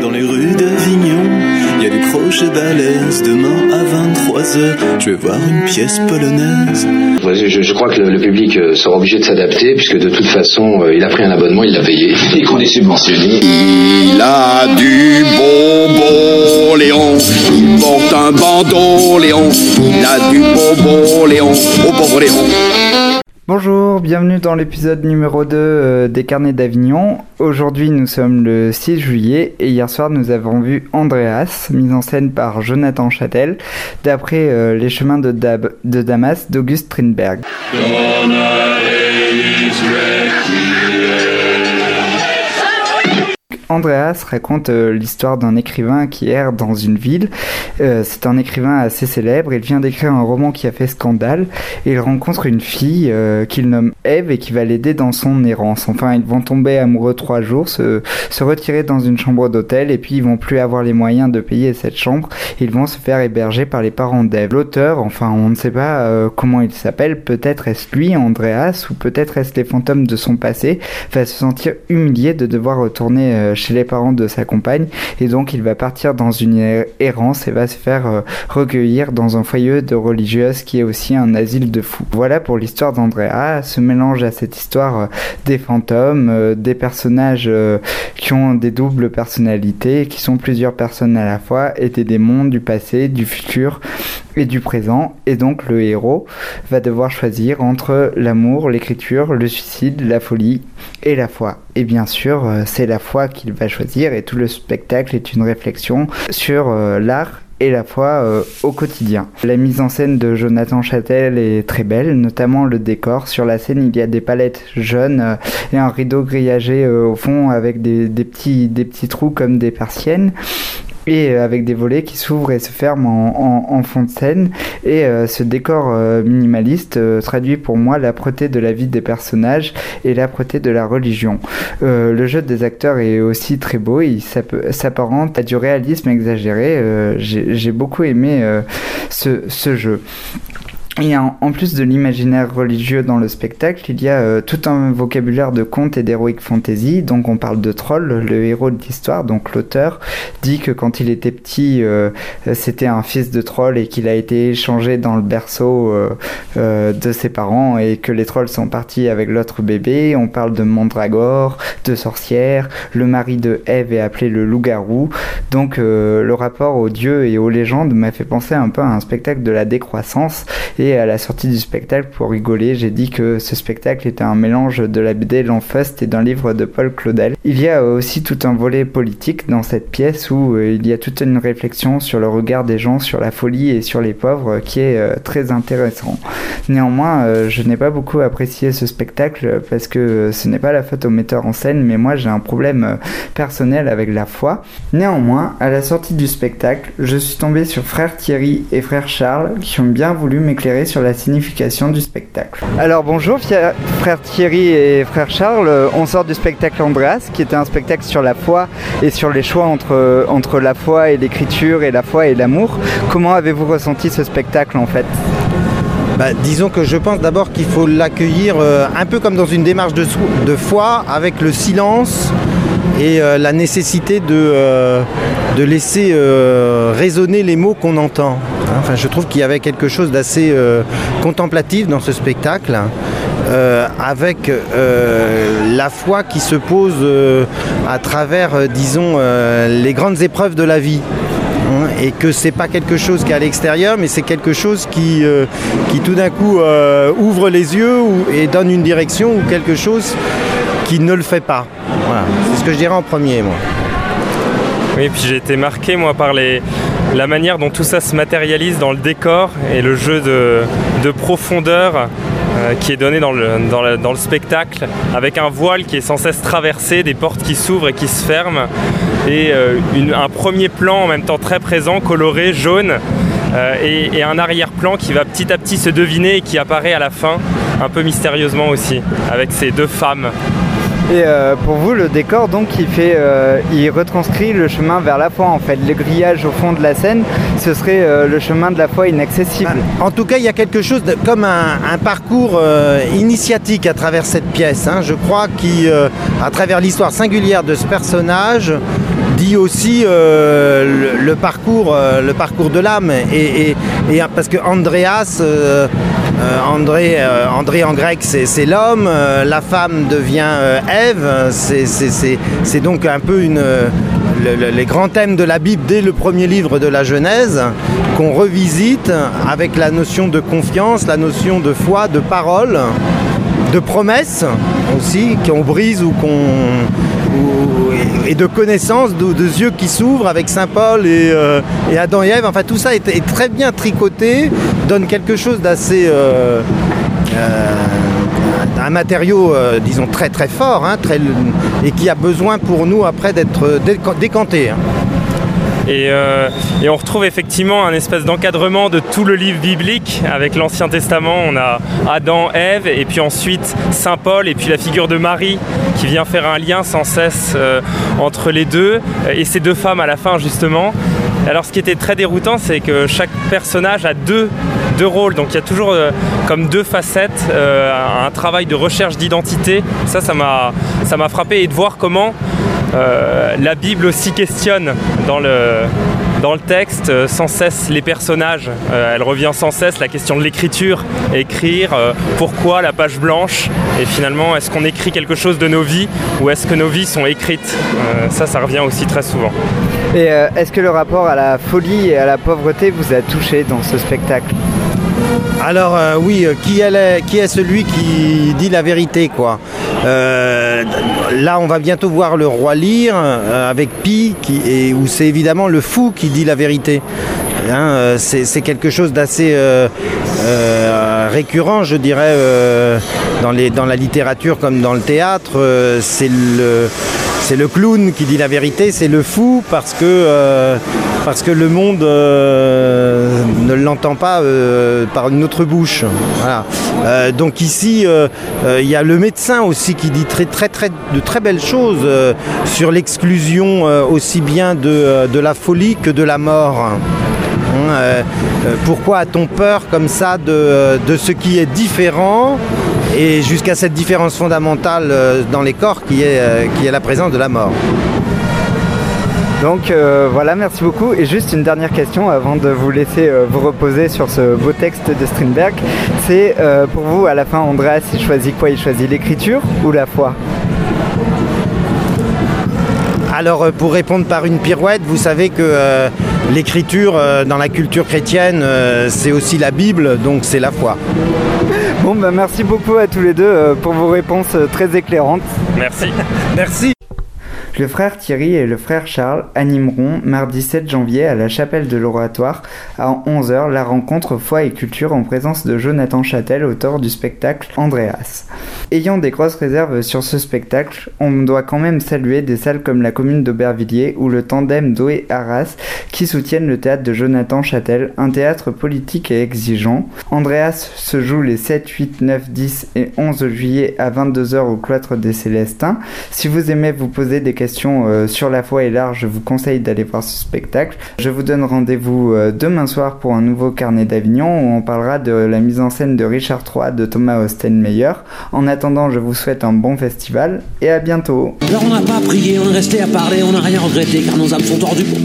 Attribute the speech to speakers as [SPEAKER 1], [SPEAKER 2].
[SPEAKER 1] Dans les rues d'Avignon, il y a des crochets balèzes. Demain à 23h, je vais voir une pièce polonaise.
[SPEAKER 2] Je, je crois que le, le public euh, sera obligé de s'adapter, puisque de toute façon, euh, il a pris un abonnement, il l'a payé, et qu'on est subventionné.
[SPEAKER 3] Il a du bonbon, Léon. Il porte un bandeau, Léon. Il a du bonbon, Léon. Au pauvre Léon.
[SPEAKER 4] Bonjour, bienvenue dans l'épisode numéro 2 euh, des Carnets d'Avignon. Aujourd'hui nous sommes le 6 juillet et hier soir nous avons vu Andreas, mise en scène par Jonathan Châtel, d'après euh, Les chemins de, Damas d'Auguste Strindberg. Andreas raconte euh, l'histoire d'un écrivain qui erre dans une ville. Euh, c'est un écrivain assez célèbre. Il vient d'écrire un roman qui a fait scandale. Il rencontre une fille euh, qu'il nomme Eve et qui va l'aider dans son errance. Enfin, ils vont tomber amoureux trois jours, se, retirer dans une chambre d'hôtel et puis ils vont plus avoir les moyens de payer cette chambre. Ils vont se faire héberger par les parents d'Eve. L'auteur, enfin, on ne sait pas comment il s'appelle. Peut-être est-ce lui, Andreas, ou peut-être est-ce les fantômes de son passé, va se sentir humilié de devoir retourner chez les parents de sa compagne et donc il va partir dans une er- errance et va se faire euh, recueillir dans un foyer de religieuses qui est aussi un asile de fous. Voilà pour l'histoire d'Andrea, se mélange à cette histoire euh, des fantômes, euh, des personnages euh, qui ont des doubles personnalités, qui sont plusieurs personnes à la fois et des démons du passé, du futur et du présent et donc le héros va devoir choisir entre l'amour, l'écriture, le suicide, la folie et la foi. Et bien sûr, euh, c'est la foi va choisir et tout le spectacle est une réflexion sur euh, l'art et la foi euh, au quotidien. La mise en scène de Jonathan Châtel est très belle, notamment le décor. Sur la scène, il y a des palettes jaunes euh, et un rideau grillagé au fond avec petits, des petits trous comme des persiennes et euh, avec des volets qui s'ouvrent et se ferment en, fond de scène. Et euh, ce décor euh, minimaliste traduit pour moi l'âpreté de la vie des personnages et l'âpreté de la religion. Le jeu des acteurs est aussi très beau, il s'app- s'apparente à du réalisme exagéré. J'ai beaucoup aimé ce jeu. Et en, plus de l'imaginaire religieux dans le spectacle, il y a euh, tout un vocabulaire de contes et d'heroic fantasy. Donc on parle de Troll, le héros de l'histoire. Donc l'auteur dit que quand il était petit, euh, c'était un fils de troll et qu'il a été échangé dans le berceau euh, euh, de ses parents et que les trolls sont partis avec l'autre bébé. On parle de mandragore, de sorcière. Le mari de Ève est appelé le loup-garou. Donc euh, le rapport aux dieux et aux légendes m'a fait penser un peu à un spectacle de la décroissance. À la sortie du spectacle, pour rigoler, j'ai dit que ce spectacle était un mélange de la BD L'Enfust et d'un livre de Paul Claudel. Il y a aussi tout un volet politique dans cette pièce où euh, il y a toute une réflexion sur le regard des gens, sur la folie et sur les pauvres qui est euh, très intéressant. Néanmoins, euh, je n'ai pas beaucoup apprécié ce spectacle parce que ce n'est pas la faute au metteur en scène, mais moi j'ai un problème personnel avec la foi. Néanmoins, à la sortie du spectacle, je suis tombé sur frère Thierry et frère Charles qui ont bien voulu m'éclairer sur la signification du spectacle. Alors bonjour frère Thierry et frère Charles, Euh, on sort du spectacle Andreas qui était un spectacle sur la foi et sur les choix entre, entre la foi et l'écriture et la foi et l'amour. Comment avez-vous ressenti ce spectacle en fait?
[SPEAKER 5] Bah, disons que je pense d'abord qu'il faut l'accueillir euh, un peu comme dans une démarche de, foi, avec le silence et euh, la nécessité de, euh, de laisser euh, résonner les mots qu'on entend. Hein, Enfin, je trouve qu'il y avait quelque chose d'assez euh, contemplatif dans ce spectacle, euh, avec euh, la foi qui se pose à travers, disons, les grandes épreuves de la vie hein, et que c'est pas quelque chose qui est à l'extérieur, mais c'est quelque chose qui, tout d'un coup ouvre les yeux et donne une direction ou quelque chose qui ne le fait pas. Voilà, c'est ce que je dirais en premier, moi.
[SPEAKER 6] Oui, puis j'ai été marqué moi par les, la manière dont tout ça se matérialise dans le décor et le jeu de, de profondeur euh, qui est donné dans le, spectacle, avec un voile qui est sans cesse traversé, des portes qui s'ouvrent et qui se ferment, et euh, un premier plan en même temps très présent, coloré, jaune, euh, et un arrière-plan qui va petit à petit se deviner et qui apparaît à la fin, un peu mystérieusement aussi, avec ces deux femmes.
[SPEAKER 4] Et euh, pour vous, le décor, donc, il fait, euh, il retranscrit le chemin vers la foi. En fait, le grillage au fond de la scène, ce serait euh, le chemin de la foi inaccessible.
[SPEAKER 5] En tout cas, il y a quelque chose comme un, parcours initiatique à travers cette pièce. hein. Je crois qu'à travers l'histoire singulière de ce personnage, dit aussi le, parcours, le parcours de l'âme. Et, parce que Andreas, André, André en grec, c'est l'homme, la femme devient Ève. C'est donc un peu une, les grands thèmes de la Bible dès le premier livre de la Genèse, qu'on revisite avec la notion de confiance, la notion de foi, de parole, de promesse aussi, qu'on brise ou qu'on. Et de connaissance, de, yeux qui s'ouvrent avec Saint Paul et, euh, Adam et Ève. Enfin, tout ça est, très bien tricoté, donne quelque chose d'assez. Euh, euh, un matériau, disons, très très fort, hein, et qui a besoin pour nous après d'être décanté. Hein.
[SPEAKER 6] Euh, et, on retrouve effectivement un espèce d'encadrement de tout le livre biblique. Avec l'Ancien Testament, on a Adam, Ève, et puis ensuite Saint Paul, et puis la figure de Marie qui vient faire un lien sans cesse euh, entre les deux, et ces deux femmes à la fin justement. Alors ce qui était très déroutant, c'est que chaque personnage a deux, deux rôles, donc il y a toujours euh, comme deux facettes, un travail de recherche d'identité. Ça, ça m'a frappé, et de voir comment euh, la Bible aussi questionne dans le, texte euh, sans cesse les personnages. Euh, elle revient sans cesse la question de l'écriture, écrire, pourquoi la page blanche? Et finalement est-ce qu'on écrit quelque chose de nos vies ou est-ce que nos vies sont écrites? Ça, ça revient aussi très souvent.
[SPEAKER 4] Et est-ce que le rapport à la folie et à la pauvreté vous a touché dans ce spectacle?
[SPEAKER 5] Alors oui, qui est, qui celui qui dit la vérité quoi là, on va bientôt voir le roi lire euh, avec Pi, et, où c'est évidemment le fou qui dit la vérité. Hein, euh, c'est quelque chose d'assez euh, récurrent, je dirais, dans, la littérature comme dans le théâtre. c'est le clown qui dit la vérité, c'est le fou parce que, euh, parce que le monde euh, ne l'entend pas euh, par une autre bouche. donc ici, il y a le médecin aussi qui dit très, très, très, de très belles choses sur l'exclusion aussi bien de, de, la folie que de la mort. Hein, pourquoi a-t-on peur comme ça de, de ce qui est différent et jusqu'à cette différence fondamentale euh, dans les corps qui est, euh, qui est la présence de la mort?
[SPEAKER 4] Donc euh, voilà, merci beaucoup. Et juste une dernière question avant de vous laisser vous reposer sur ce beau texte de Strindberg. C'est pour vous, à la fin, Andreas, il choisit quoi? Il choisit l'écriture ou la foi?
[SPEAKER 5] Alors pour répondre par une pirouette, vous savez que l'écriture dans la culture chrétienne, c'est aussi la Bible, donc c'est la foi.
[SPEAKER 4] Bon, bah merci beaucoup à tous les deux euh, pour vos réponses euh, très éclairantes.
[SPEAKER 6] Merci.
[SPEAKER 5] merci.
[SPEAKER 4] Le frère Thierry et le frère Charles animeront mardi 7 janvier à la chapelle de l'Oratoire à 11h la rencontre foi et culture en présence de Jonathan Châtel, auteur du spectacle Andreas. Ayant des grosses réserves sur ce spectacle, on doit quand même saluer des salles comme la commune d'Aubervilliers ou le tandem Doé Arras qui soutiennent le théâtre de Jonathan Châtel, un théâtre politique et exigeant. Andreas se joue les 7, 8, 9, 10 et 11 juillet à 22h au cloître des Célestins. Si vous aimez vous poser des questions euh, sur la foi et l'art, je vous conseille d'aller voir ce spectacle. Je vous donne rendez-vous euh, demain soir pour un nouveau carnet d'Avignon où on parlera de la mise en scène de Richard III de Thomas Ostenmeyer. En attendant, je vous souhaite un bon festival et à bientôt.
[SPEAKER 7] Alors on n'a pas prié, on est resté à parler, on n'a rien regretté car nos âmes sont tordues pour